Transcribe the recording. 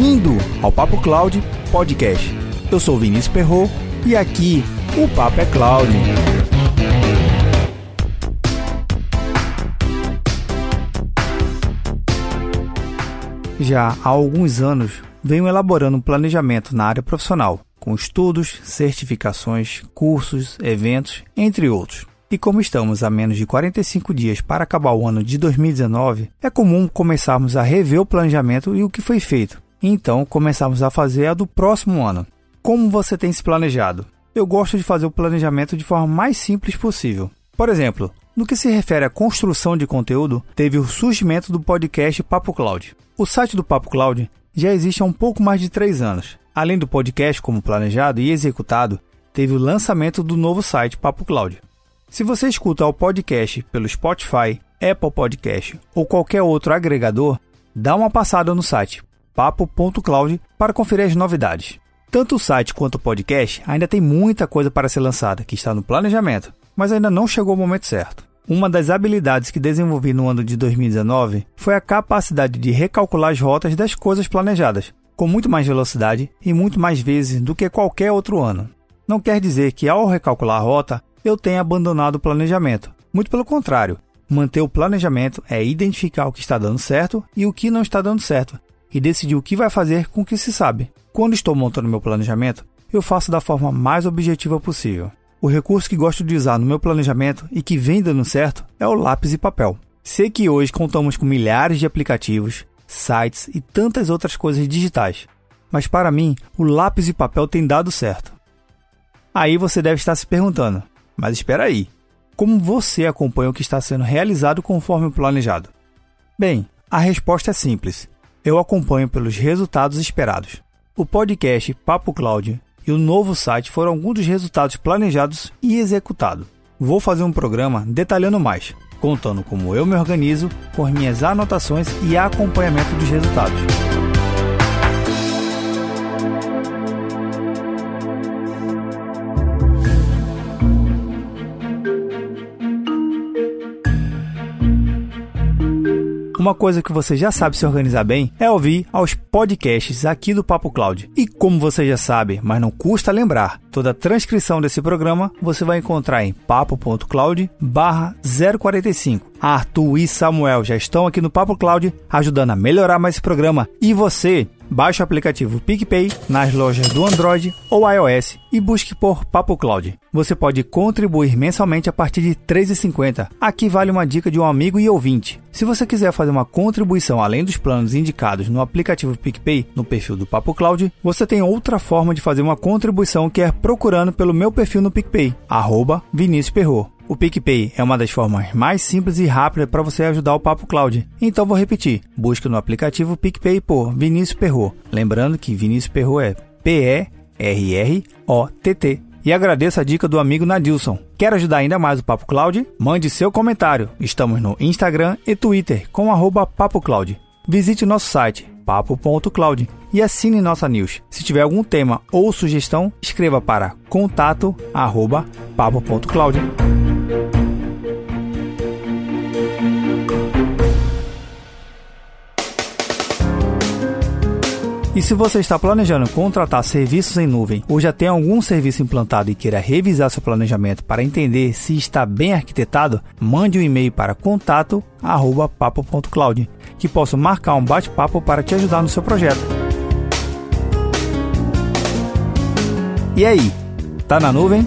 Bem-vindo ao Papo Cloud Podcast. Eu sou Vinícius Perro e aqui o Papo é Cloud. Já há alguns anos venho elaborando um planejamento na área profissional, com estudos, certificações, cursos, eventos, entre outros. E como estamos a menos de 45 dias para acabar o ano de 2019, é comum começarmos a rever o planejamento e o que foi feito. Então, começarmos a fazer a do próximo ano. Como você tem se planejado? Eu gosto de fazer o planejamento de forma mais simples possível. Por exemplo, no que se refere à construção de conteúdo, teve o surgimento do podcast Papo Cloud. O site do Papo Cloud já existe há um pouco mais de três anos. Além do podcast como planejado e executado, teve o lançamento do novo site Papo Cloud. Se você escuta o podcast pelo Spotify, Apple Podcast ou qualquer outro agregador, dá uma passada no site papo.cloud para conferir as novidades. Tanto o site quanto o podcast ainda tem muita coisa para ser lançada que está no planejamento, mas ainda não chegou o momento certo. Uma das habilidades que desenvolvi no ano de 2019 foi a capacidade de recalcular as rotas das coisas planejadas, com muito mais velocidade e muito mais vezes do que qualquer outro ano. Não quer dizer que ao recalcular a rota eu tenha abandonado o planejamento. Muito pelo contrário, manter o planejamento é identificar o que está dando certo e o que não está dando certo, e decidir o que vai fazer com o que se sabe. Quando estou montando meu planejamento, eu faço da forma mais objetiva possível. O recurso que gosto de usar no meu planejamento e que vem dando certo é o lápis e papel. Sei que hoje contamos com milhares de aplicativos, sites e tantas outras coisas digitais, mas para mim o lápis e papel tem dado certo. Aí você deve estar se perguntando: mas espera aí, como você acompanha o que está sendo realizado conforme o planejado? Bem, a resposta é simples. Eu acompanho pelos resultados esperados. O podcast Papo Cloud e o novo site foram alguns dos resultados planejados e executados. Vou fazer um programa detalhando mais, contando como eu me organizo com as minhas anotações e acompanhamento dos resultados. Uma coisa que você já sabe se organizar bem é ouvir aos podcasts aqui do Papo Cloud. E como você já sabe, mas não custa lembrar, toda a transcrição desse programa você vai encontrar em papo.cloud barra 045. Arthur e Samuel já estão aqui no Papo Cloud ajudando a melhorar mais esse programa. E você Baixe o aplicativo PicPay nas lojas do Android ou iOS e busque por Papo Cloud. Você pode contribuir mensalmente a partir de R$ 3,50. Aqui vale uma dica de um amigo e ouvinte. Se você quiser fazer uma contribuição além dos planos indicados no aplicativo PicPay no perfil do Papo Cloud, você tem outra forma de fazer uma contribuição que é procurando pelo meu perfil no PicPay, arroba Vinícius Perro. O PicPay é uma das formas mais simples e rápidas para você ajudar o Papo Cloud. Então vou repetir. Busque no aplicativo PicPay por Vinícius Perro. Lembrando que Vinícius Perro é P-E-R-R-O-T-T. E agradeço a dica do amigo Nadilson. Quer ajudar ainda mais o Papo Cloud? Mande seu comentário. Estamos no Instagram e Twitter com arroba Papo Cloud. Visite nosso site papo.cloud e assine nossa news. Se tiver algum tema ou sugestão, escreva para contato@papo.cloud. E se você está planejando contratar serviços em nuvem ou já tem algum serviço implantado e queira revisar seu planejamento para entender se está bem arquitetado, mande um e-mail para contato@papo.cloud, que posso marcar um bate-papo para te ajudar no seu projeto. E aí, tá na nuvem?